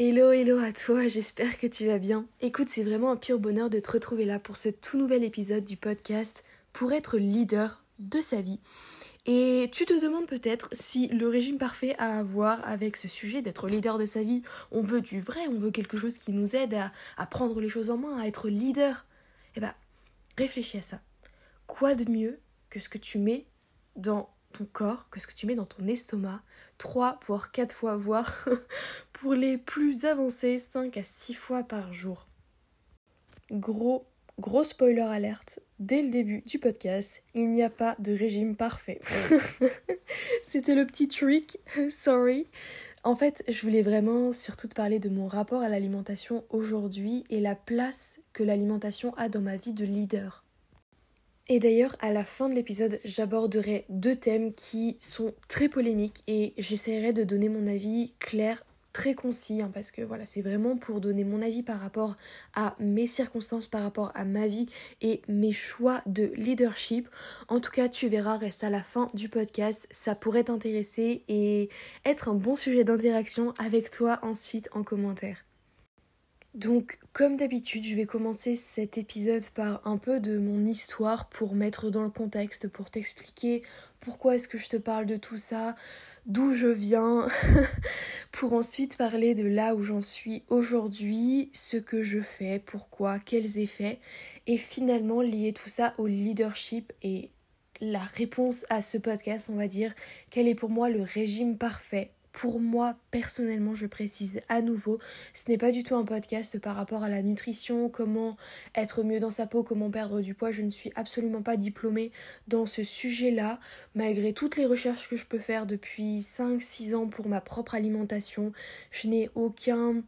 Hello, hello à toi, j'espère que tu vas bien. Écoute, c'est vraiment un pur bonheur de te retrouver là pour ce tout nouvel épisode du podcast pour être leader de sa vie. Et tu te demandes peut-être si le régime parfait à voir avec ce sujet d'être leader de sa vie. On veut du vrai, on veut quelque chose qui nous aide à, prendre les choses en main, à être leader. Eh ben, réfléchis à ça. Quoi de mieux que ce que tu mets dans ton corps, que ce que tu mets dans ton estomac, 3 voire 4 fois, voire pour les plus avancés, 5 à 6 fois par jour. Gros, gros spoiler alerte, dès le début du podcast, il n'y a pas de régime parfait. C'était le petit trick, sorry. En fait, je voulais vraiment surtout te parler de mon rapport à l'alimentation aujourd'hui et la place que l'alimentation a dans ma vie de leader. Et d'ailleurs, à la fin de l'épisode, j'aborderai deux thèmes qui sont très polémiques et j'essaierai de donner mon avis clair, très concis, hein, parce que voilà, c'est vraiment pour donner mon avis par rapport à mes circonstances, par rapport à ma vie et mes choix de leadership. En tout cas, tu verras, reste à la fin du podcast, ça pourrait t'intéresser et être un bon sujet d'interaction avec toi ensuite en commentaire. Donc, comme d'habitude, je vais commencer cet épisode par un peu de mon histoire pour mettre dans le contexte, pour t'expliquer pourquoi est-ce que je te parle de tout ça, d'où je viens, pour ensuite parler de là où j'en suis aujourd'hui, ce que je fais, pourquoi, quels effets, et finalement lier tout ça au leadership et la réponse à ce podcast, on va dire, quel est pour moi le régime parfait pour moi personnellement, je précise à nouveau, ce n'est pas du tout un podcast par rapport à la nutrition, comment être mieux dans sa peau, comment perdre du poids. Je ne suis absolument pas diplômée dans ce sujet-là, malgré toutes les recherches que je peux faire depuis 5-6 ans pour ma propre alimentation. Je n'ai aucun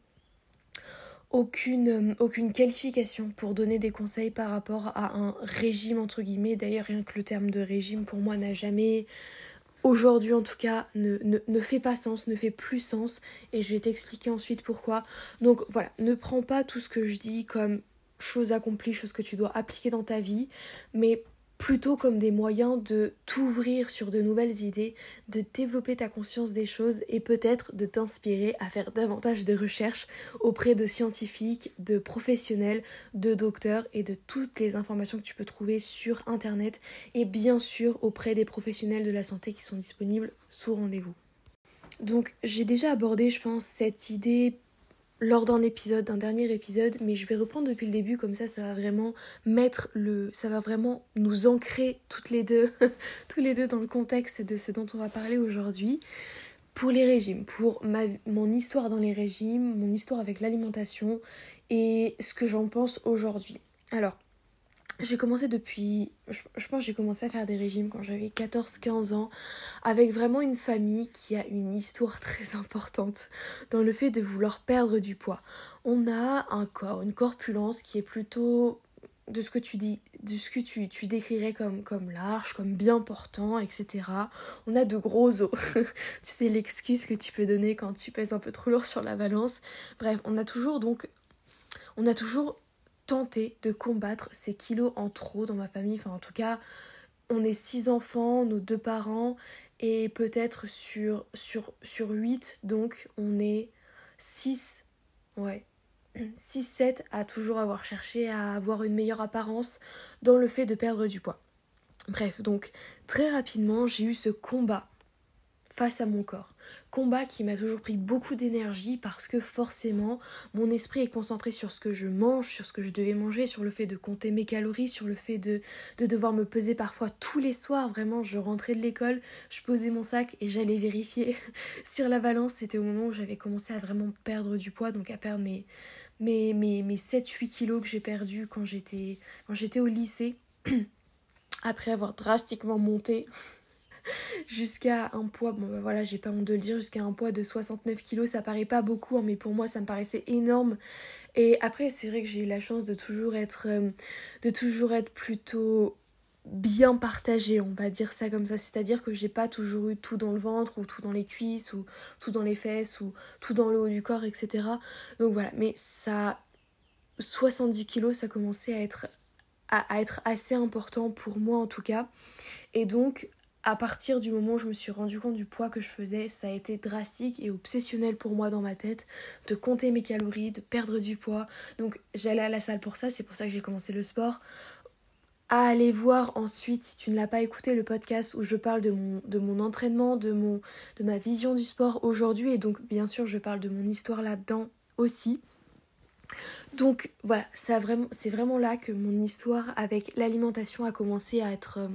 aucune, aucune qualification pour donner des conseils par rapport à un régime entre guillemets. D'ailleurs, rien que le terme de régime pour moi n'a jamais aujourd'hui en tout cas ne, ne, fait pas sens, ne fait plus sens et je vais t'expliquer ensuite pourquoi. Donc voilà, ne prends pas tout ce que je dis comme chose accomplie, chose que tu dois appliquer dans ta vie, mais plutôt comme des moyens de t'ouvrir sur de nouvelles idées, de développer ta conscience des choses et peut-être de t'inspirer à faire davantage de recherches auprès de scientifiques, de professionnels, de docteurs et de toutes les informations que tu peux trouver sur Internet et bien sûr auprès des professionnels de la santé qui sont disponibles sous rendez-vous. Donc j'ai déjà abordé, je pense, cette idée lors d'un épisode, d'un dernier épisode, mais je vais reprendre depuis le début, comme ça ça va vraiment mettre le. ça va vraiment nous ancrer toutes les deux, tous les deux dans le contexte de ce dont on va parler aujourd'hui. Pour les régimes, pour mon histoire dans les régimes, mon histoire avec l'alimentation et ce que j'en pense aujourd'hui. Alors, j'ai commencé depuis, je, pense que j'ai commencé à faire des régimes quand j'avais 14-15 ans, avec vraiment une famille qui a une histoire très importante dans le fait de vouloir perdre du poids. On a un corps, une corpulence qui est plutôt de ce que tu dis, de ce que tu, tu décrirais comme, comme large, comme bien portant, etc. On a de gros os. tu sais, l'excuse que tu peux donner quand tu pèses un peu trop lourd sur la balance. Bref, on a toujours donc, on a toujours tenter de combattre ces kilos en trop dans ma famille. Enfin, en tout cas, on est six enfants, nos deux parents, et peut-être sur, sur, sur 8, donc on est 6, ouais, 6-7 à toujours avoir cherché à avoir une meilleure apparence dans le fait de perdre du poids. Bref, donc très rapidement, j'ai eu ce combat face à mon corps. Combat qui m'a toujours pris beaucoup d'énergie parce que forcément mon esprit est concentré sur ce que je mange, sur ce que je devais manger, sur le fait de compter mes calories, sur le fait de, de devoir me peser parfois tous les soirs. Vraiment, je rentrais de l'école, je posais mon sac et j'allais vérifier sur la balance. C'était au moment où j'avais commencé à vraiment perdre du poids, donc à perdre mes, mes, mes, mes 7-8 kilos que j'ai perdus quand j'étais au lycée. Après avoir drastiquement monté jusqu'à un poids, bon bah voilà, j'ai pas honte de le dire, jusqu'à un poids de 69 kg, ça paraît pas beaucoup, hein, mais pour moi ça me paraissait énorme. Et après, c'est vrai que j'ai eu la chance de toujours être, euh, de toujours être plutôt bien partagée, on va dire ça comme ça. C'est-à-dire que j'ai pas toujours eu tout dans le ventre, ou tout dans les cuisses, ou tout dans les fesses, ou tout dans le haut du corps, etc. Donc voilà, mais ça. 70 kilos, ça commençait à être, à être assez important pour moi en tout cas. Et donc, à partir du moment où je me suis rendu compte du poids que je faisais, ça a été drastique et obsessionnel pour moi dans ma tête de compter mes calories, de perdre du poids. Donc j'allais à la salle pour ça, c'est pour ça que j'ai commencé le sport. À aller voir ensuite, si tu ne l'as pas écouté, le podcast où je parle de mon, entraînement, de ma vision du sport aujourd'hui. Et donc bien sûr, je parle de mon histoire là-dedans aussi. Donc voilà, c'est vraiment, là que mon histoire avec l'alimentation a commencé à être euh,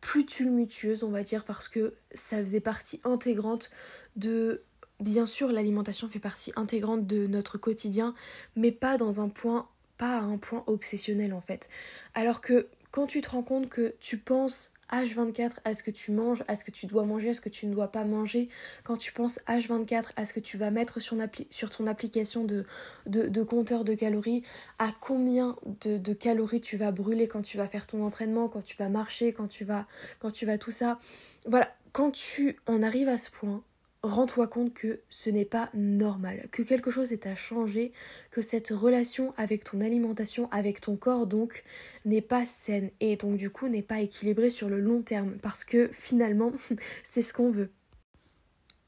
plus tumultueuse, on va dire, parce que ça faisait partie intégrante de... Bien sûr, l'alimentation fait partie intégrante de notre quotidien, mais pas dans un point, pas à un point obsessionnel en fait. Alors que quand tu te rends compte que tu penses H24 à ce que tu manges, à ce que tu dois manger, à ce que tu ne dois pas manger. Quand tu penses H24 à ce que tu vas mettre sur, ton application de, de, compteur de calories, à combien de, calories tu vas brûler quand tu vas faire ton entraînement, quand tu vas marcher, quand tu vas, quand tu vas tout ça. Voilà, quand tu en arrives à ce point, rends-toi compte que ce n'est pas normal, que quelque chose est à changer, que cette relation avec ton alimentation, avec ton corps donc, n'est pas saine et donc du coup n'est pas équilibrée sur le long terme parce que finalement c'est ce qu'on veut.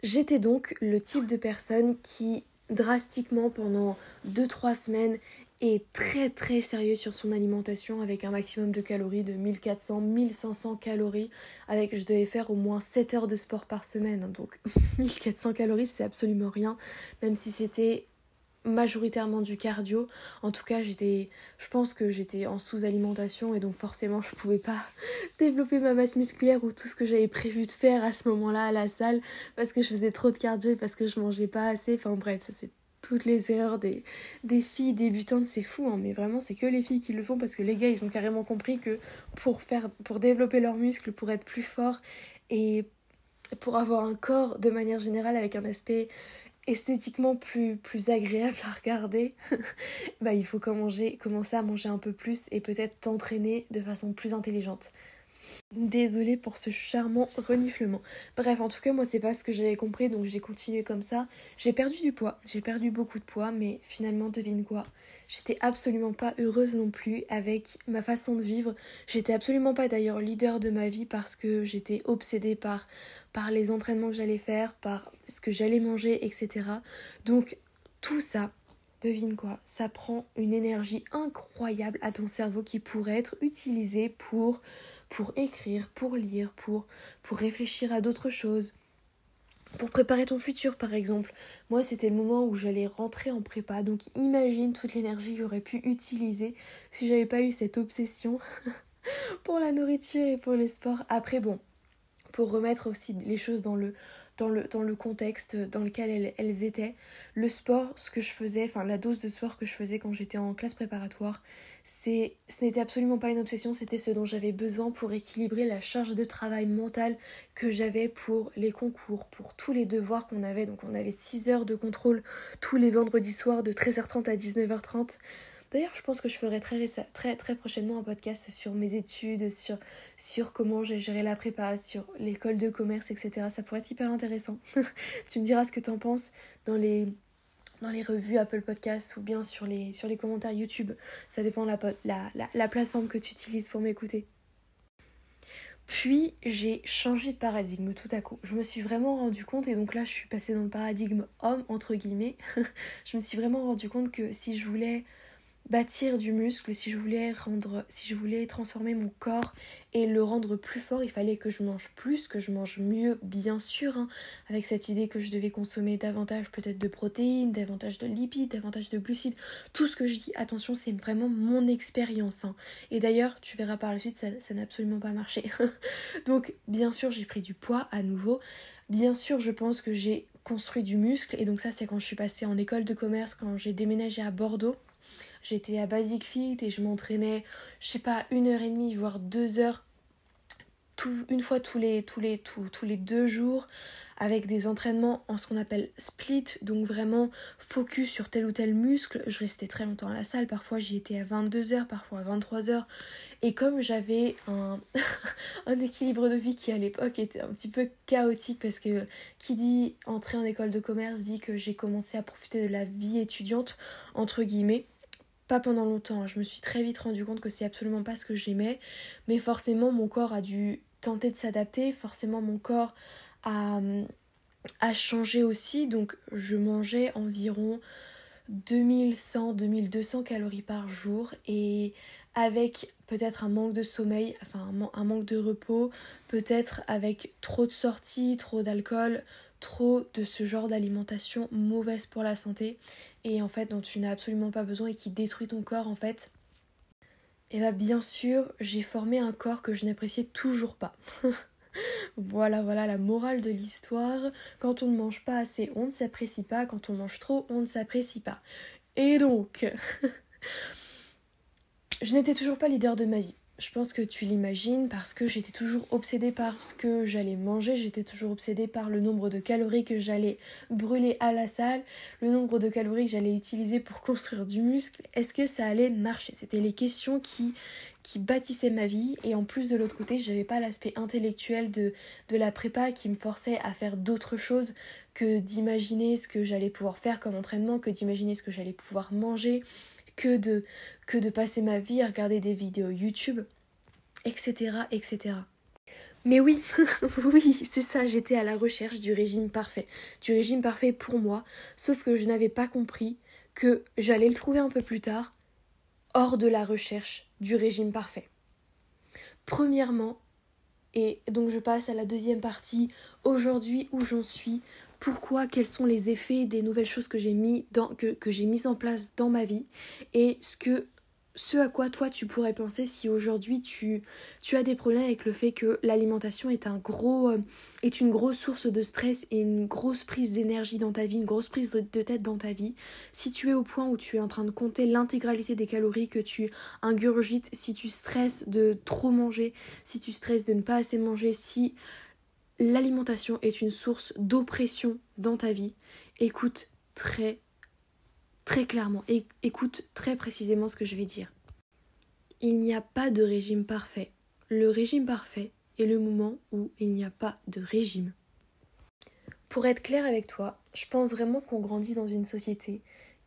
J'étais donc le type de personne qui drastiquement pendant 2-3 semaines est très très sérieux sur son alimentation avec un maximum de calories de 1400 1500 calories. Avec je devais faire au moins 7 heures de sport par semaine. Donc 1400 calories c'est absolument rien. Même si c'était majoritairement du cardio. En tout cas j'étais je pense que j'étais en sous-alimentation et donc forcément je pouvais pas développer ma masse musculaire ou tout ce que j'avais prévu de faire à ce moment-là à la salle parce que je faisais trop de cardio et parce que je mangeais pas assez. Enfin bref ça c'est toutes les erreurs des, filles débutantes, c'est fou, hein, mais vraiment c'est que les filles qui le font parce que les gars ils ont carrément compris que pour faire pour développer leurs muscles, pour être plus fort et pour avoir un corps de manière générale avec un aspect esthétiquement plus, agréable à regarder, bah il faut commencer à manger un peu plus et peut-être t'entraîner de façon plus intelligente. Désolée pour ce charmant reniflement. Bref, en tout cas, moi, c'est pas ce que j'avais compris, donc j'ai continué comme ça. J'ai perdu du poids, j'ai perdu beaucoup de poids, mais finalement, devine quoi? J'étais absolument pas heureuse non plus avec ma façon de vivre. J'étais absolument pas d'ailleurs leader de ma vie parce que j'étais obsédée par, les entraînements que j'allais faire, par ce que j'allais manger, etc. Donc, tout ça, devine quoi, ça prend une énergie incroyable à ton cerveau qui pourrait être utilisée pour, pour écrire, pour lire, pour, pour réfléchir à d'autres choses, pour préparer ton futur par exemple. Moi c'était le moment où j'allais rentrer en prépa, donc imagine toute l'énergie que j'aurais pu utiliser si j'avais pas eu cette obsession pour la nourriture et pour le sport. Après bon, pour remettre aussi les choses dans le dans le, dans le contexte dans lequel elles, elles, étaient. Le sport, ce que je faisais, enfin la dose de sport que je faisais quand j'étais en classe préparatoire, c'est, ce n'était absolument pas une obsession, c'était ce dont j'avais besoin pour équilibrer la charge de travail mental que j'avais pour les concours, pour tous les devoirs qu'on avait. Donc on avait 6 heures de contrôle tous les vendredis soirs de 13h30 à 19h30. D'ailleurs, je pense que je ferai très, prochainement un podcast sur mes études, sur, comment j'ai géré la prépa, sur l'école de commerce, etc. Ça pourrait être hyper intéressant. tu me diras ce que tu en penses dans les, revues Apple Podcasts ou bien sur les, commentaires YouTube. Ça dépend de la, la, la plateforme que tu utilises pour m'écouter. Puis j'ai changé de paradigme tout à coup. Je me suis vraiment rendu compte, et donc là je suis passée dans le paradigme homme, entre guillemets. je me suis vraiment rendu compte que si je voulais bâtir du muscle, si je voulais rendre, si je voulais transformer mon corps et le rendre plus fort, il fallait que je mange plus, que je mange mieux, bien sûr, hein, avec cette idée que je devais consommer davantage peut-être de protéines, davantage de lipides, davantage de glucides. Tout ce que je dis, attention, c'est vraiment mon expérience. Hein. Et d'ailleurs, tu verras par la suite, ça, ça n'a absolument pas marché. Donc, bien sûr, j'ai pris du poids à nouveau. Bien sûr, je pense que j'ai construit du muscle. Et donc ça, c'est quand je suis passée en école de commerce, quand j'ai déménagé à Bordeaux. J'étais à Basic Fit et je m'entraînais, je sais pas, une heure et demie, voire deux heures, une fois tous les, tous, les, tous, les deux jours, avec des entraînements en ce qu'on appelle split, donc vraiment focus sur tel ou tel muscle. Je restais très longtemps à la salle, parfois j'y étais à 22 heures, parfois à 23 heures. Et comme j'avais un, un équilibre de vie qui à l'époque était un petit peu chaotique, parce que qui dit entrer en école de commerce dit que j'ai commencé à profiter de la vie étudiante, entre guillemets pas pendant longtemps. Je me suis très vite rendu compte que c'est absolument pas ce que j'aimais. Mais forcément, mon corps a dû tenté de s'adapter. Forcément, mon corps a, a changé aussi. Donc, je mangeais environ 2100-2200 calories par jour et avec peut-être un manque de sommeil, enfin un, manque de repos, peut-être avec trop de sorties, trop d'alcool, trop de ce genre d'alimentation mauvaise pour la santé et en fait dont tu n'as absolument pas besoin et qui détruit ton corps en fait. Et bah bien sûr, j'ai formé un corps que je n'appréciais toujours pas. voilà, voilà la morale de l'histoire. Quand on ne mange pas assez, on ne s'apprécie pas. Quand on mange trop, on ne s'apprécie pas. Et donc, je n'étais toujours pas leader de ma vie. Je pense que tu l'imagines parce que j'étais toujours obsédée par ce que j'allais manger, j'étais toujours obsédée par le nombre de calories que j'allais brûler à la salle, le nombre de calories que j'allais utiliser pour construire du muscle. Est-ce que ça allait marcher? C'était les questions qui, bâtissaient ma vie. Et en plus de l'autre côté, j'avais pas l'aspect intellectuel de, de la prépa qui me forçait à faire d'autres choses que d'imaginer ce que j'allais pouvoir faire comme entraînement, que d'imaginer ce que j'allais pouvoir manger que de, que de passer ma vie à regarder des vidéos YouTube, etc. etc. Mais oui, oui, c'est ça, j'étais à la recherche du régime parfait. Du régime parfait pour moi, sauf que je n'avais pas compris que j'allais le trouver un peu plus tard, hors de la recherche du régime parfait. Premièrement, et donc je passe à la deuxième partie, aujourd'hui où j'en suis, pourquoi, quels sont les effets des nouvelles choses que j'ai mises en place dans ma vie et ce à quoi toi tu pourrais penser si aujourd'hui tu, tu as des problèmes avec le fait que l'alimentation est un gros euh, est une grosse source de stress et une grosse prise d'énergie dans ta vie, une grosse prise de, tête dans ta vie. Si tu es au point où tu es en train de compter l'intégralité des calories que tu ingurgites, si tu stresses de trop manger, si tu stresses de ne pas assez manger, si l'alimentation est une source d'oppression dans ta vie, écoute très très clairement et écoute très précisément ce que je vais dire. Il n'y a pas de régime parfait. Le régime parfait est le moment où il n'y a pas de régime. Pour être clair avec toi, je pense vraiment qu'on grandit dans une société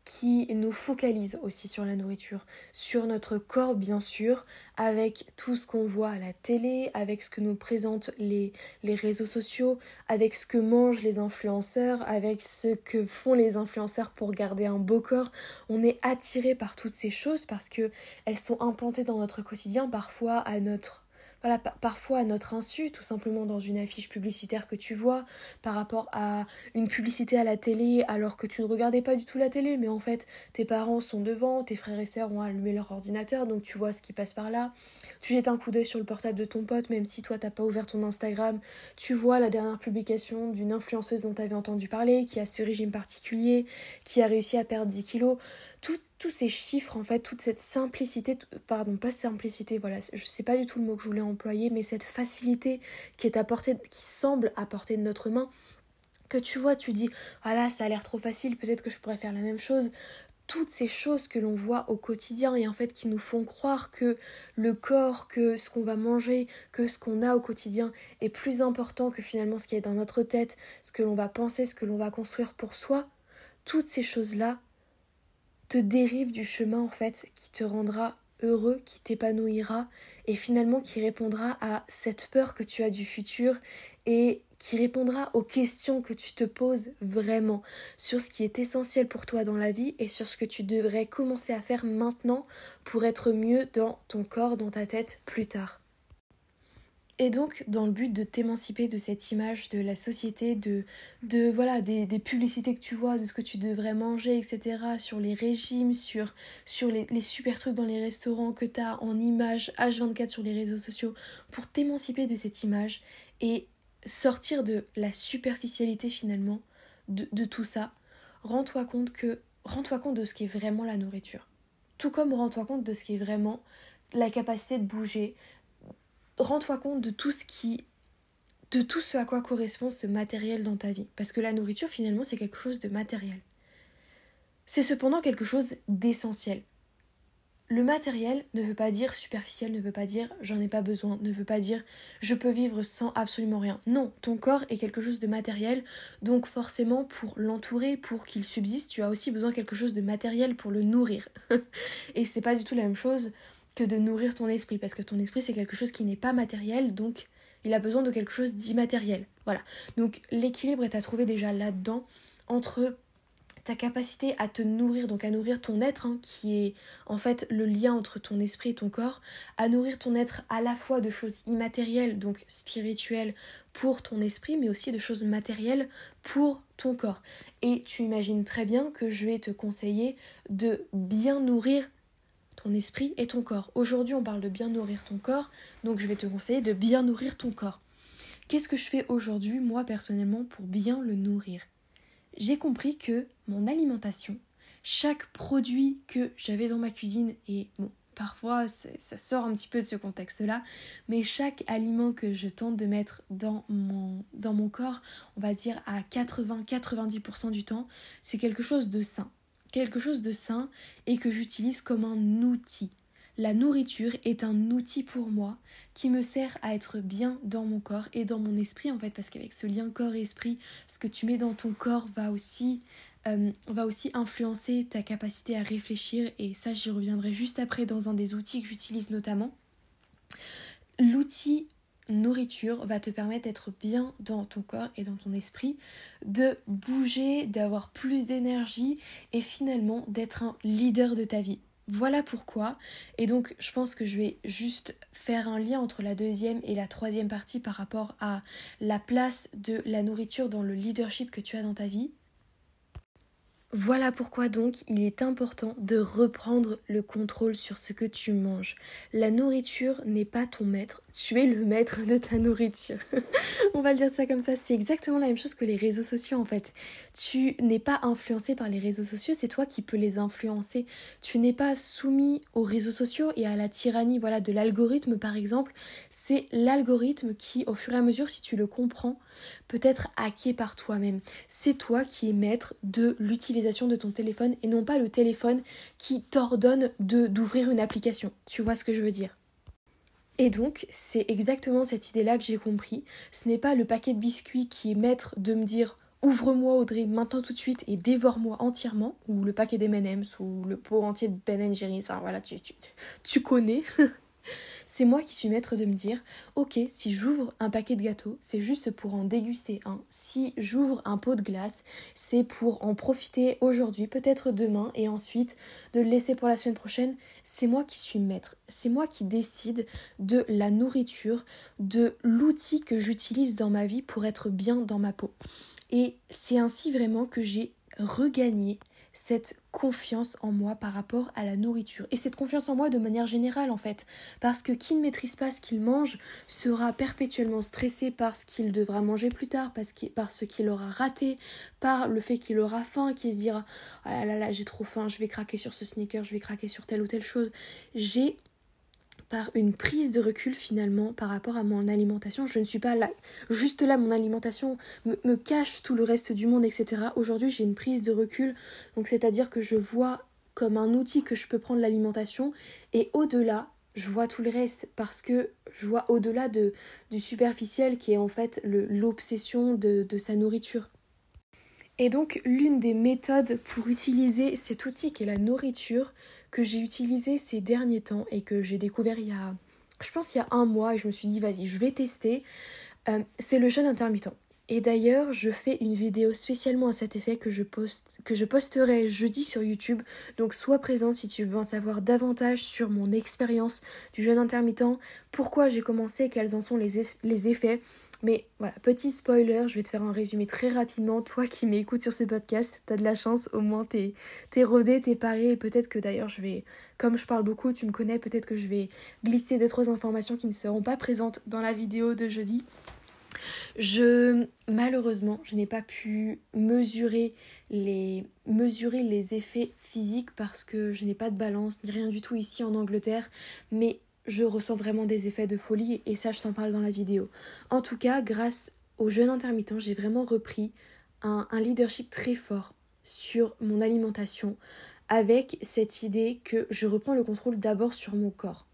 qui nous focalise aussi sur la nourriture, sur notre corps bien sûr, avec tout ce qu'on voit à la télé, avec ce que nous présentent les, les réseaux sociaux, avec ce que mangent les influenceurs, avec ce que font les influenceurs pour garder un beau corps. On est attiré par toutes ces choses parce que elles sont implantées dans notre quotidien, parfois à notre voilà, parfois à notre insu, tout simplement dans une affiche publicitaire que tu vois, par rapport à une publicité à la télé alors que tu ne regardais pas du tout la télé, mais en fait tes parents sont devant, tes frères et sœurs ont allumé leur ordinateur, donc tu vois ce qui passe par là. Tu jettes un coup d'œil sur le portable de ton pote, même si toi t'as pas ouvert ton Instagram, tu vois la dernière publication d'une influenceuse dont tu avais entendu parler, qui a ce régime particulier, qui a réussi à perdre 10 kilos. tous ces chiffres, en fait, toute cette simplicité, pardon, pas simplicité, voilà, je sais pas du tout le mot que je voulais employer, mais cette facilité qui est apportée, qui semble apporter de notre main, que tu vois, tu dis, voilà, ah ça a l'air trop facile, peut-être que je pourrais faire la même chose. Toutes ces choses que l'on voit au quotidien et en fait qui nous font croire que le corps, que ce qu'on va manger, que ce qu'on a au quotidien est plus important que finalement ce qui est dans notre tête, ce que l'on va penser, ce que l'on va construire pour soi, toutes ces choses-là te dérivent du chemin en fait qui te rendra heureux, qui t'épanouira et finalement qui répondra à cette peur que tu as du futur et qui répondra aux questions que tu te poses vraiment sur ce qui est essentiel pour toi dans la vie et sur ce que tu devrais commencer à faire maintenant pour être mieux dans ton corps, dans ta tête plus tard. Et donc, dans le but de t'émanciper de cette image de la société, de, de voilà, des, publicités que tu vois, de ce que tu devrais manger, etc., sur les régimes, sur, les, les super trucs dans les restaurants que tu as en images H24 sur les réseaux sociaux, pour t'émanciper de cette image et sortir de la superficialité finalement de, de tout ça, rends-toi compte que rends-toi compte de ce qui est vraiment la nourriture. Tout comme rends-toi compte de ce qui est vraiment la capacité de bouger, rends-toi compte de tout ce qui de tout ce à quoi correspond ce matériel dans ta vie parce que la nourriture finalement c'est quelque chose de matériel. C'est cependant quelque chose d'essentiel. Le matériel ne veut pas dire superficiel, ne veut pas dire j'en ai pas besoin, ne veut pas dire je peux vivre sans absolument rien. Non, ton corps est quelque chose de matériel, donc forcément pour l'entourer, pour qu'il subsiste, tu as aussi besoin de quelque chose de matériel pour le nourrir. Et c'est pas du tout la même chose que de nourrir ton esprit, parce que ton esprit c'est quelque chose qui n'est pas matériel, donc Il a besoin de quelque chose d'immatériel. Voilà. Donc l'équilibre est à trouver déjà là-dedans entre ta capacité à te nourrir, donc à nourrir ton être, hein, qui est en fait le lien entre ton esprit et ton corps, à nourrir ton être à la fois de choses immatérielles, donc spirituelles pour ton esprit, mais aussi de choses matérielles pour ton corps. Et tu imagines très bien que je vais te conseiller de bien nourrir ton esprit et ton corps. Aujourd'hui, on parle de bien nourrir ton corps, donc je vais te conseiller de bien nourrir ton corps. Qu'est-ce que je fais aujourd'hui, moi personnellement, pour bien le nourrir? J'ai compris que mon alimentation, chaque produit que j'avais dans ma cuisine, et bon, parfois ça sort un petit peu de ce contexte-là, mais chaque aliment que je tente de mettre dans mon, dans mon corps, on va dire à 80-90% du temps, c'est quelque chose de sain. Quelque chose de sain et que j'utilise comme un outil. La nourriture est un outil pour moi qui me sert à être bien dans mon corps et dans mon esprit en fait parce qu'avec ce lien corps-esprit, ce que tu mets dans ton corps va aussi, euh, va aussi influencer ta capacité à réfléchir et ça j'y reviendrai juste après dans un des outils que j'utilise notamment. L'outil nourriture va te permettre d'être bien dans ton corps et dans ton esprit, de bouger, d'avoir plus d'énergie et finalement d'être un leader de ta vie. Voilà pourquoi. Et donc, je pense que je vais juste faire un lien entre la deuxième et la troisième partie par rapport à la place de la nourriture dans le leadership que tu as dans ta vie. Voilà pourquoi donc il est important de reprendre le contrôle sur ce que tu manges. La nourriture n'est pas ton maître, tu es le maître de ta nourriture. On va le dire ça comme ça, c'est exactement la même chose que les réseaux sociaux en fait. Tu n'es pas influencé par les réseaux sociaux, c'est toi qui peux les influencer. Tu n'es pas soumis aux réseaux sociaux et à la tyrannie voilà de l'algorithme par exemple, c'est l'algorithme qui au fur et à mesure si tu le comprends peut être hacké par toi-même. C'est toi qui es maître de l'utilisation de ton téléphone et non pas le téléphone qui t'ordonne d'ouvrir une application. Tu vois ce que je veux dire? Et donc, c'est exactement cette idée-là que j'ai compris. Ce n'est pas le paquet de biscuits qui est maître de me dire ouvre-moi Audrey maintenant tout de suite et dévore-moi entièrement, ou le paquet d'M&M's, ou le pot entier de Ben Jerry's, enfin voilà, tu, tu, tu connais. C'est moi qui suis maître de me dire, ok, si j'ouvre un paquet de gâteaux, c'est juste pour en déguster un. Si j'ouvre un pot de glace, c'est pour en profiter aujourd'hui, peut-être demain, et ensuite de le laisser pour la semaine prochaine. C'est moi qui suis maître. C'est moi qui décide de la nourriture, de l'outil que j'utilise dans ma vie pour être bien dans ma peau. Et c'est ainsi vraiment que j'ai regagné cette confiance en moi par rapport à la nourriture. Et cette confiance en moi de manière générale en fait. Parce que qui ne maîtrise pas ce qu'il mange sera perpétuellement stressé par ce qu'il devra manger plus tard, parce par ce qu'il aura raté, par le fait qu'il aura faim, qu'il se dira oh là là là j'ai trop faim, je vais craquer sur ce sneaker, je vais craquer sur telle ou telle chose. J'ai par une prise de recul finalement par rapport à mon alimentation. Je ne suis pas là, juste là, mon alimentation me, cache tout le reste du monde, etc. Aujourd'hui, j'ai une prise de recul, donc c'est-à-dire que je vois comme un outil que je peux prendre l'alimentation et au-delà, je vois tout le reste parce que je vois au-delà de, du superficiel qui est en fait l'obsession de, de sa nourriture. Et donc l'une des méthodes pour utiliser cet outil qui est la nourriture, que j'ai utilisé ces derniers temps et que j'ai découvert il y a, je pense, il y a un mois et je me suis dit, vas-y, je vais tester, euh, c'est le jeûne intermittent. Et d'ailleurs, je fais une vidéo spécialement à cet effet que je, poste, que je posterai jeudi sur YouTube. Donc sois présente si tu veux en savoir davantage sur mon expérience du jeûne intermittent, pourquoi j'ai commencé, quels en sont les, effets. Mais voilà, petit spoiler, je vais te faire un résumé très rapidement. Toi qui m'écoutes sur ce podcast, t'as de la chance, au moins t'es, t'es rodé, t'es paré. Et peut-être que d'ailleurs, je vais, comme je parle beaucoup, tu me connais, peut-être que je vais glisser deux, trois informations qui ne seront pas présentes dans la vidéo de jeudi. Je malheureusement, je n'ai pas pu mesurer les mesurer les effets physiques parce que je n'ai pas de balance ni rien du tout ici en Angleterre, mais je ressens vraiment des effets de folie et ça je t'en parle dans la vidéo. En tout cas, grâce au jeûne intermittent, j'ai vraiment repris un, un leadership très fort sur mon alimentation avec cette idée que je reprends le contrôle d'abord sur mon corps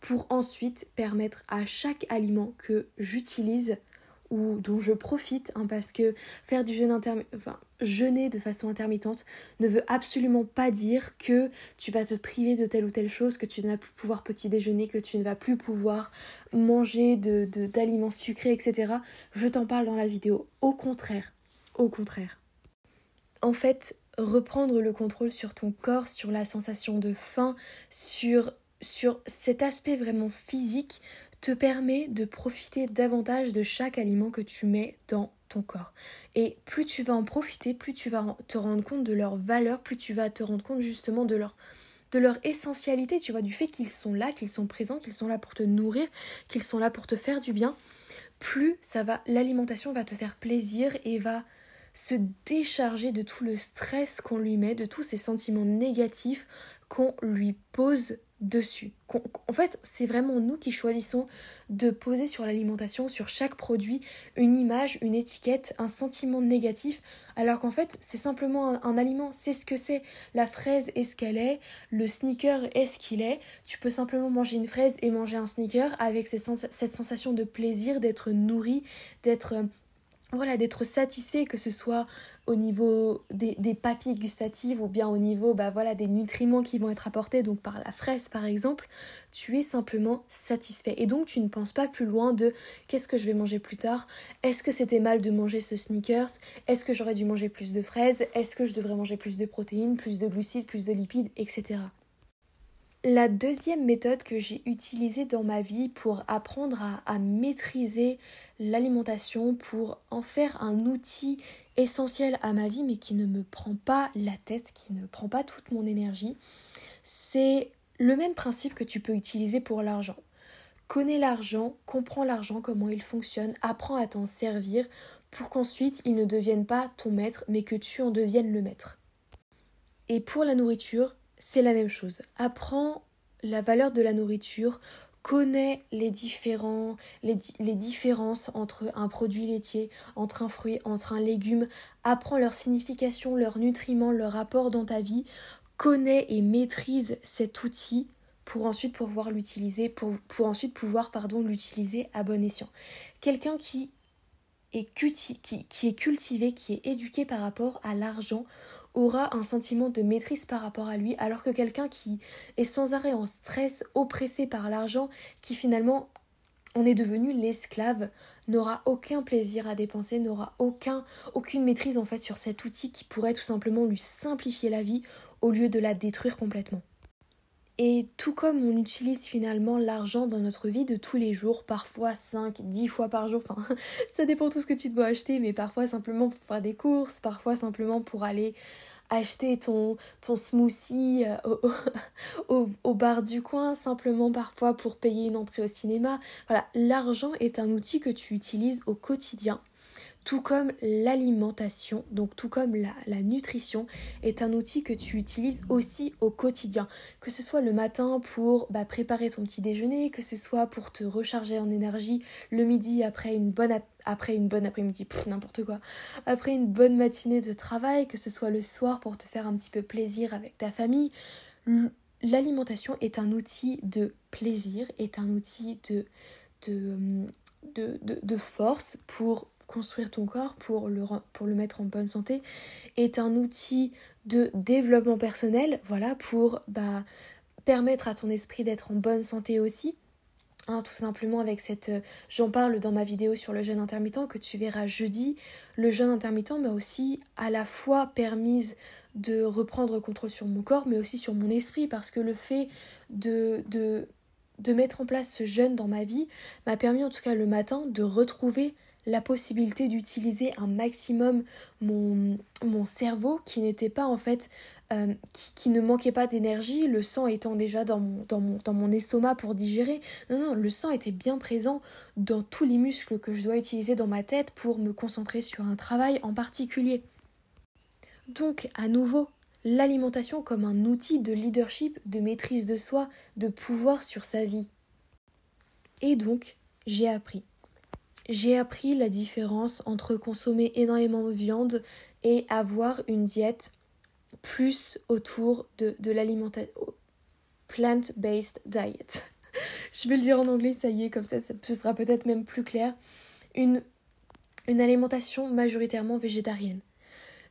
pour ensuite permettre à chaque aliment que j'utilise ou dont je profite, hein, parce que faire du jeûne intermittent, enfin, jeûner de façon intermittente ne veut absolument pas dire que tu vas te priver de telle ou telle chose, que tu ne vas plus pouvoir petit déjeuner, que tu ne vas plus pouvoir manger de, d'aliments sucrés, etc. Je t'en parle dans la vidéo. Au contraire, au contraire. En fait, reprendre le contrôle sur ton corps, sur la sensation de faim, sur, sur cet aspect vraiment physique te permet de profiter davantage de chaque aliment que tu mets dans ton corps. Et plus tu vas en profiter, plus tu vas te rendre compte de leur valeur, plus tu vas te rendre compte justement de leur de leur essentialité, tu vois, du fait qu'ils sont là, qu'ils sont présents, qu'ils sont là pour te nourrir, qu'ils sont là pour te faire du bien, plus ça va l'alimentation va te faire plaisir et va se décharger de tout le stress qu'on lui met, de tous ces sentiments négatifs qu'on lui pose dessus. En fait, c'est vraiment nous qui choisissons de poser sur l'alimentation, sur chaque produit, une image, une étiquette, un sentiment négatif, alors qu'en fait, c'est simplement un, aliment, c'est ce que c'est. La fraise est ce qu'elle est, le sneaker est ce qu'il est. Tu peux simplement manger une fraise et manger un sneaker avec cette sensation de plaisir, d'être nourri, d'être voilà, d'être satisfait, que ce soit au niveau des, papilles gustatives ou bien au niveau bah, des nutriments qui vont être apportés, donc par la fraise par exemple, tu es simplement satisfait. Et donc tu ne penses pas plus loin de qu'est-ce que je vais manger plus tard, est-ce que c'était mal de manger ce sneakers, est-ce que j'aurais dû manger plus de fraises, est-ce que je devrais manger plus de protéines, plus de glucides, plus de lipides, etc. La deuxième méthode que j'ai utilisée dans ma vie pour apprendre à, maîtriser l'alimentation, pour en faire un outil essentiel à ma vie mais qui ne me prend pas la tête, qui ne prend pas toute mon énergie, c'est le même principe que tu peux utiliser pour l'argent. Connais l'argent, comprends l'argent, comment il fonctionne, apprends à t'en servir pour qu'ensuite il ne devienne pas ton maître mais que tu en deviennes le maître. Et pour la nourriture, c'est la même chose. Apprends la valeur de la nourriture, connais les, différences entre un produit laitier, entre un fruit, entre un légume, apprends leur signification, leurs nutriments, leur apport dans ta vie, connais et maîtrise cet outil pour ensuite pouvoir l'utiliser, pour, pour ensuite pouvoir pardon, l'utiliser à bon escient. Quelqu'un qui qui, est cultivé, qui est éduqué par rapport à l'argent, aura un sentiment de maîtrise par rapport à lui, alors que quelqu'un qui est sans arrêt en stress, oppressé par l'argent, qui finalement en est devenu l'esclave, n'aura aucun plaisir à dépenser, n'aura aucun, aucune maîtrise en fait sur cet outil qui pourrait tout simplement lui simplifier la vie au lieu de la détruire complètement. Et tout comme on utilise finalement l'argent dans notre vie de tous les jours, parfois 5, 10 fois par jour, enfin ça dépend tout ce que tu dois acheter, mais parfois simplement pour faire des courses, parfois simplement pour aller acheter ton, ton smoothie euh, au, au, bar du coin, simplement parfois pour payer une entrée au cinéma. Voilà, l'argent est un outil que tu utilises au quotidien tout comme l'alimentation, donc tout comme la, nutrition, est un outil que tu utilises aussi au quotidien. Que ce soit le matin pour bah, préparer ton petit déjeuner, que ce soit pour te recharger en énergie le midi après une bonne, après une bonne après-midi, n'importe quoi, après une bonne matinée de travail, que ce soit le soir pour te faire un petit peu plaisir avec ta famille. L'alimentation est un outil de plaisir, est un outil de, de, de force pour construire ton corps pour le, mettre en bonne santé est un outil de développement personnel, voilà, pour bah, permettre à ton esprit d'être en bonne santé aussi. Hein, tout simplement avec cette... Euh, j'en parle dans ma vidéo sur le jeûne intermittent que tu verras jeudi. Le jeûne intermittent m'a aussi à la fois permise de reprendre contrôle sur mon corps, mais aussi sur mon esprit, parce que le fait de, de mettre en place ce jeûne dans ma vie m'a permis en tout cas le matin de retrouver la possibilité d'utiliser un maximum mon, cerveau qui n'était pas en fait euh, qui, ne manquait pas d'énergie, le sang étant déjà dans mon, dans, mon, dans mon estomac pour digérer. Non, non, le sang était bien présent dans tous les muscles que je dois utiliser dans ma tête pour me concentrer sur un travail en particulier. Donc, à nouveau, l'alimentation comme un outil de leadership, de maîtrise de soi, de pouvoir sur sa vie. Et donc, j'ai appris j'ai appris la différence entre consommer énormément de viande et avoir une diète plus autour de, de l'alimentation plant-based diet. Je vais le dire en anglais, ça y est, comme ça, ce sera peut-être même plus clair. Une une alimentation majoritairement végétarienne.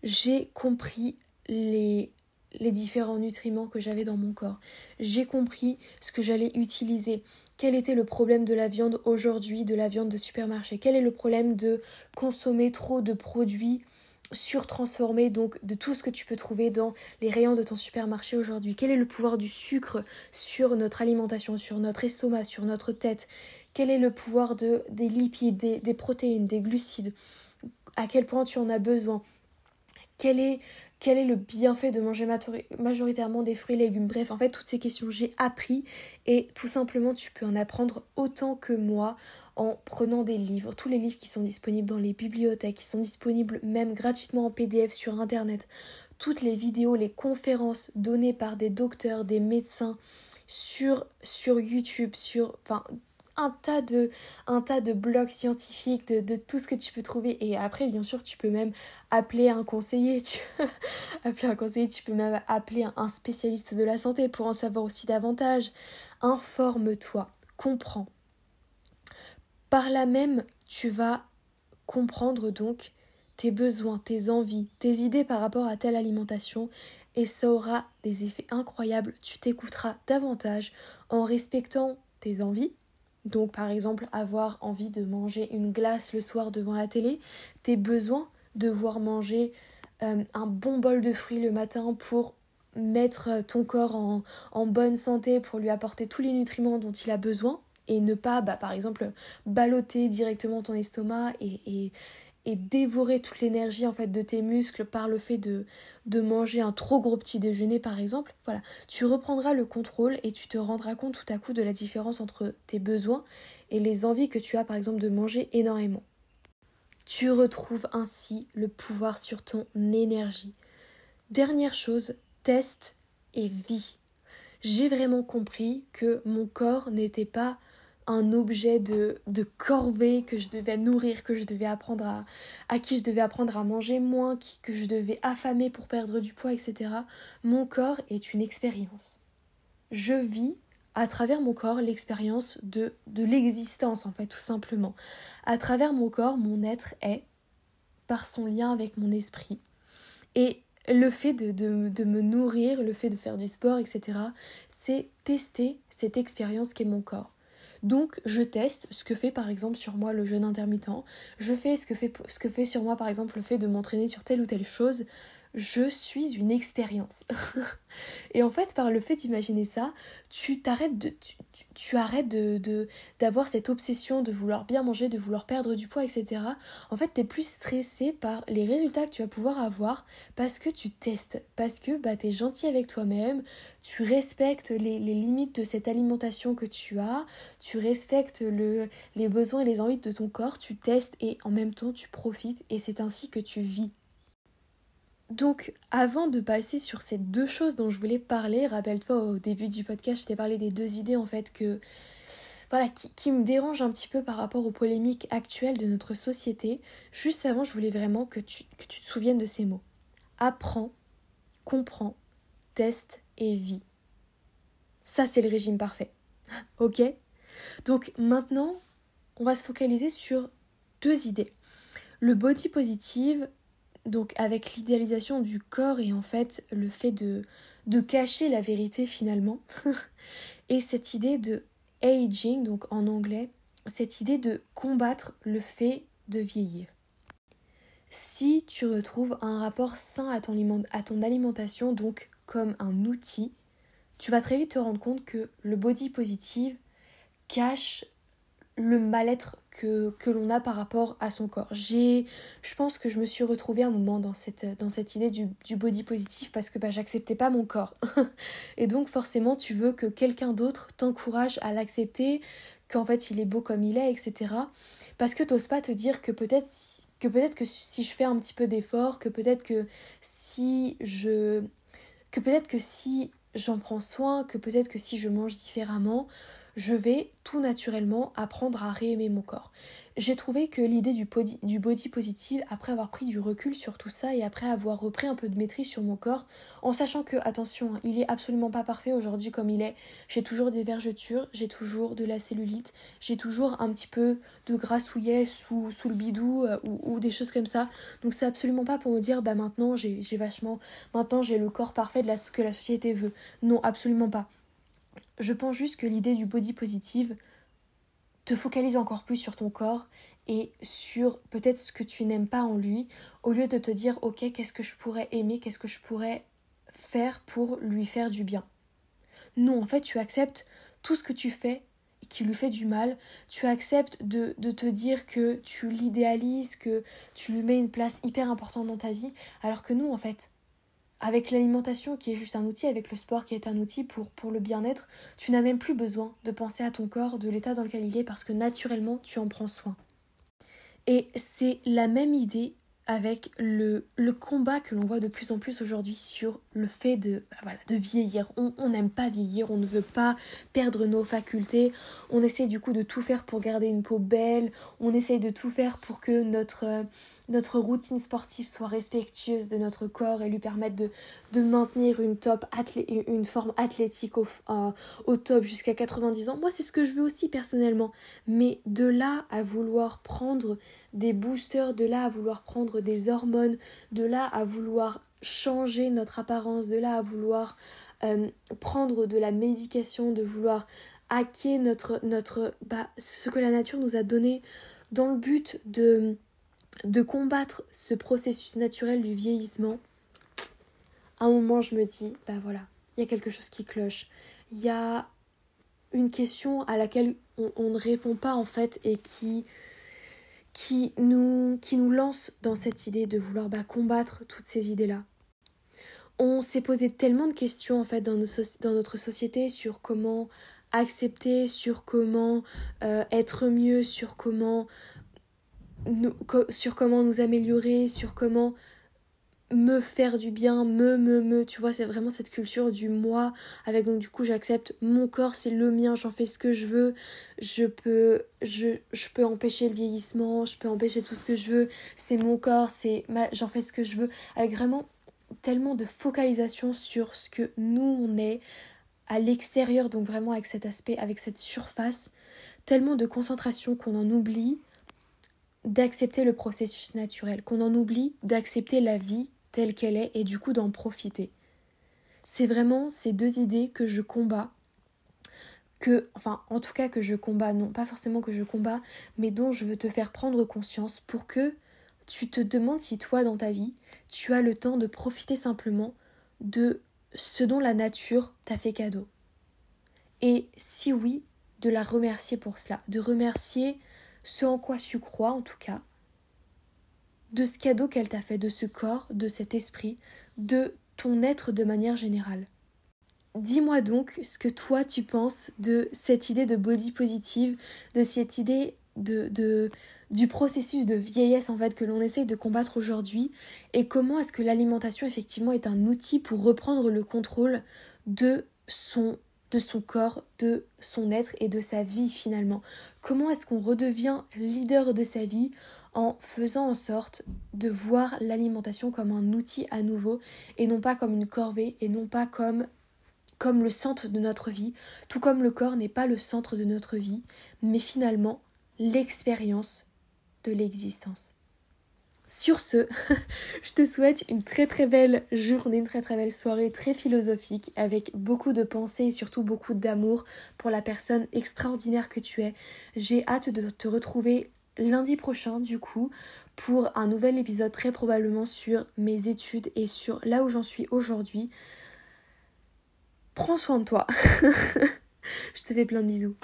J'ai compris les, les différents nutriments que j'avais dans mon corps. J'ai compris ce que j'allais utiliser. Quel était le problème de la viande aujourd'hui, de la viande de supermarché? Quel est le problème de consommer trop de produits surtransformés, donc de tout ce que tu peux trouver dans les rayons de ton supermarché aujourd'hui? Quel est le pouvoir du sucre sur notre alimentation, sur notre estomac, sur notre tête? Quel est le pouvoir de, des lipides, des, des protéines, des glucides? À quel point tu en as besoin? Quel est, le bienfait de manger majoritairement des fruits et légumes? Bref, en fait, toutes ces questions, j'ai appris et tout simplement, tu peux en apprendre autant que moi en prenant des livres. Tous les livres qui sont disponibles dans les bibliothèques, qui sont disponibles même gratuitement en PDF sur Internet. Toutes les vidéos, les conférences données par des docteurs, des médecins sur, YouTube, sur, un tas de, un tas de blogs scientifiques, de, tout ce que tu peux trouver. Et après, bien sûr, tu peux même appeler un conseiller. Tu... appeler un conseiller, tu peux même appeler un spécialiste de la santé pour en savoir aussi davantage. Informe-toi, comprends. Par là même, tu vas comprendre donc tes besoins, tes envies, tes idées par rapport à telle alimentation et ça aura des effets incroyables. Tu t'écouteras davantage en respectant tes envies, donc par exemple avoir envie de manger une glace le soir devant la télé, tes besoins, devoir manger euh, un bon bol de fruits le matin pour mettre ton corps en, bonne santé, pour lui apporter tous les nutriments dont il a besoin et ne pas, bah, par exemple, balloter directement ton estomac et, et dévorer toute l'énergie en fait de tes muscles par le fait de, de manger un trop gros petit déjeuner par exemple, voilà, tu reprendras le contrôle et tu te rendras compte tout à coup de la différence entre tes besoins et les envies que tu as par exemple de manger énormément. Tu retrouves ainsi le pouvoir sur ton énergie. Dernière chose, teste et vis. J'ai vraiment compris que mon corps n'était pas un objet de, de corvée que je devais nourrir, que je devais apprendre à, à qui je devais apprendre à manger moins, que je devais affamer pour perdre du poids, etc. Mon corps est une expérience. Je vis à travers mon corps l'expérience de, de l'existence, en fait, tout simplement. À travers mon corps, mon être est, par son lien avec mon esprit. Et le fait de, de, me nourrir, le fait de faire du sport, etc., c'est tester cette expérience qu'est mon corps. Donc je teste ce que fait par exemple sur moi le jeûne intermittent, je fais ce que fait, ce que fait sur moi par exemple le fait de m'entraîner sur telle ou telle chose, je suis une expérience. et en fait, par le fait d'imaginer ça, tu t'arrêtes de, tu, arrêtes de, d'avoir cette obsession de vouloir bien manger, de vouloir perdre du poids, etc. En fait, t'es plus stressé par les résultats que tu vas pouvoir avoir parce que tu testes, parce que bah, t'es gentil avec toi-même, tu respectes les, les, limites de cette alimentation que tu as, tu respectes le, les besoins et les envies de ton corps, tu testes et en même temps tu profites et c'est ainsi que tu vis. Donc, avant de passer sur ces deux choses dont je voulais parler, rappelle-toi au début du podcast, je t'ai parlé des deux idées en fait que voilà, qui, me dérangent un petit peu par rapport aux polémiques actuelles de notre société. Juste avant, je voulais vraiment que tu, que tu te souviennes de ces mots. Apprends, comprends, teste et vis. Ça, c'est le régime parfait. ok? Donc maintenant, on va se focaliser sur deux idées. Le body positive donc avec l'idéalisation du corps et en fait le fait de, de cacher la vérité finalement. et cette idée de aging, donc en anglais, cette idée de combattre le fait de vieillir. Si tu retrouves un rapport sain à ton, à ton alimentation, donc comme un outil, tu vas très vite te rendre compte que le body positive cache le mal-être que, que l'on a par rapport à son corps. J'ai, je pense que je me suis retrouvée un moment dans cette, dans cette idée du, du body positif parce que bah, j'acceptais pas mon corps. et donc forcément tu veux que quelqu'un d'autre t'encourage à l'accepter, qu'en fait il est beau comme il est, etc. Parce que t'oses pas te dire que peut-être que peut-être que si je fais un petit peu d'effort, que peut-être que si je que peut-être que si j'en prends soin, que peut-être que si je mange différemment, je vais tout naturellement apprendre à réaimer mon corps. J'ai trouvé que l'idée du body, positive, après avoir pris du recul sur tout ça et après avoir repris un peu de maîtrise sur mon corps, en sachant que, attention, hein, il est absolument pas parfait aujourd'hui comme il est, j'ai toujours des vergetures, j'ai toujours de la cellulite, j'ai toujours un petit peu de grassouillet sous, sous le bidou euh, ou, des choses comme ça. Donc c'est absolument pas pour me dire, bah maintenant j'ai vachement, maintenant j'ai le corps parfait de la, que la société veut. Non, absolument pas. Je pense juste que l'idée du body positive te focalise encore plus sur ton corps et sur peut-être ce que tu n'aimes pas en lui, au lieu de te dire ok qu'est-ce que je pourrais aimer, qu'est-ce que je pourrais faire pour lui faire du bien. Non, en fait tu acceptes tout ce que tu fais qui lui fait du mal, tu acceptes de, te dire que tu l'idéalises, que tu lui mets une place hyper importante dans ta vie, alors que non en fait, avec l'alimentation qui est juste un outil, avec le sport qui est un outil pour, pour le bien-être, tu n'as même plus besoin de penser à ton corps, de l'état dans lequel il est, parce que naturellement, tu en prends soin. Et c'est la même idée avec le, le combat que l'on voit de plus en plus aujourd'hui sur le fait de, bah voilà, de vieillir. On n'aime pas vieillir, on ne veut pas perdre nos facultés. On essaie du coup de tout faire pour garder une peau belle. On essaie de tout faire pour que notre, notre routine sportive soit respectueuse de notre corps et lui permette de, maintenir une, forme athlétique au, au top jusqu'à 90 ans. Moi, c'est ce que je veux aussi personnellement. Mais de là à vouloir prendre des boosters, de là à vouloir prendre des hormones, de là à vouloir changer notre apparence, de là à vouloir euh, prendre de la médication, de vouloir hacker notre, notre bah, ce que la nature nous a donné dans le but de de combattre ce processus naturel du vieillissement, à un moment je me dis, bah voilà, il y a quelque chose qui cloche. Il y a une question à laquelle on, ne répond pas en fait et qui, qui, nous, lance dans cette idée de vouloir bah, combattre toutes ces idées-là. On s'est posé tellement de questions en fait dans, dans notre société sur comment accepter, sur comment euh, être mieux, sur comment sur comment nous améliorer, sur comment me faire du bien, me, me, me, tu vois, c'est vraiment cette culture du moi, avec donc du coup j'accepte mon corps, c'est le mien, j'en fais ce que je veux, je peux, je, peux empêcher le vieillissement, je peux empêcher tout ce que je veux, c'est mon corps, c'est j'en fais ce que je veux, avec vraiment tellement de focalisation sur ce que nous on est à l'extérieur, donc vraiment avec cet aspect, avec cette surface, tellement de concentration qu'on en oublie d'accepter le processus naturel, qu'on en oublie d'accepter la vie telle qu'elle est et du coup d'en profiter. C'est vraiment ces deux idées que je combats, que, enfin en tout cas que je combats, non pas forcément que je combats, mais dont je veux te faire prendre conscience pour que tu te demandes si toi dans ta vie, tu as le temps de profiter simplement de ce dont la nature t'a fait cadeau. Et si oui, de la remercier pour cela, de remercier ce en quoi tu crois en tout cas, de ce cadeau qu'elle t'a fait, de ce corps, de cet esprit, de ton être de manière générale. Dis-moi donc ce que toi tu penses de cette idée de body positive, de cette idée de, du processus de vieillesse en fait que l'on essaye de combattre aujourd'hui et comment est-ce que l'alimentation effectivement est un outil pour reprendre le contrôle de son de son corps, de son être et de sa vie finalement. Comment est-ce qu'on redevient leader de sa vie en faisant en sorte de voir l'alimentation comme un outil à nouveau et non pas comme une corvée et non pas comme comme le centre de notre vie, tout comme le corps n'est pas le centre de notre vie, mais finalement l'expérience de l'existence. Sur ce, je te souhaite une très très belle journée, une très très belle soirée, très philosophique, avec beaucoup de pensées et surtout beaucoup d'amour pour la personne extraordinaire que tu es. J'ai hâte de te retrouver lundi prochain du coup pour un nouvel épisode très probablement sur mes études et sur là où j'en suis aujourd'hui. Prends soin de toi. je te fais plein de bisous.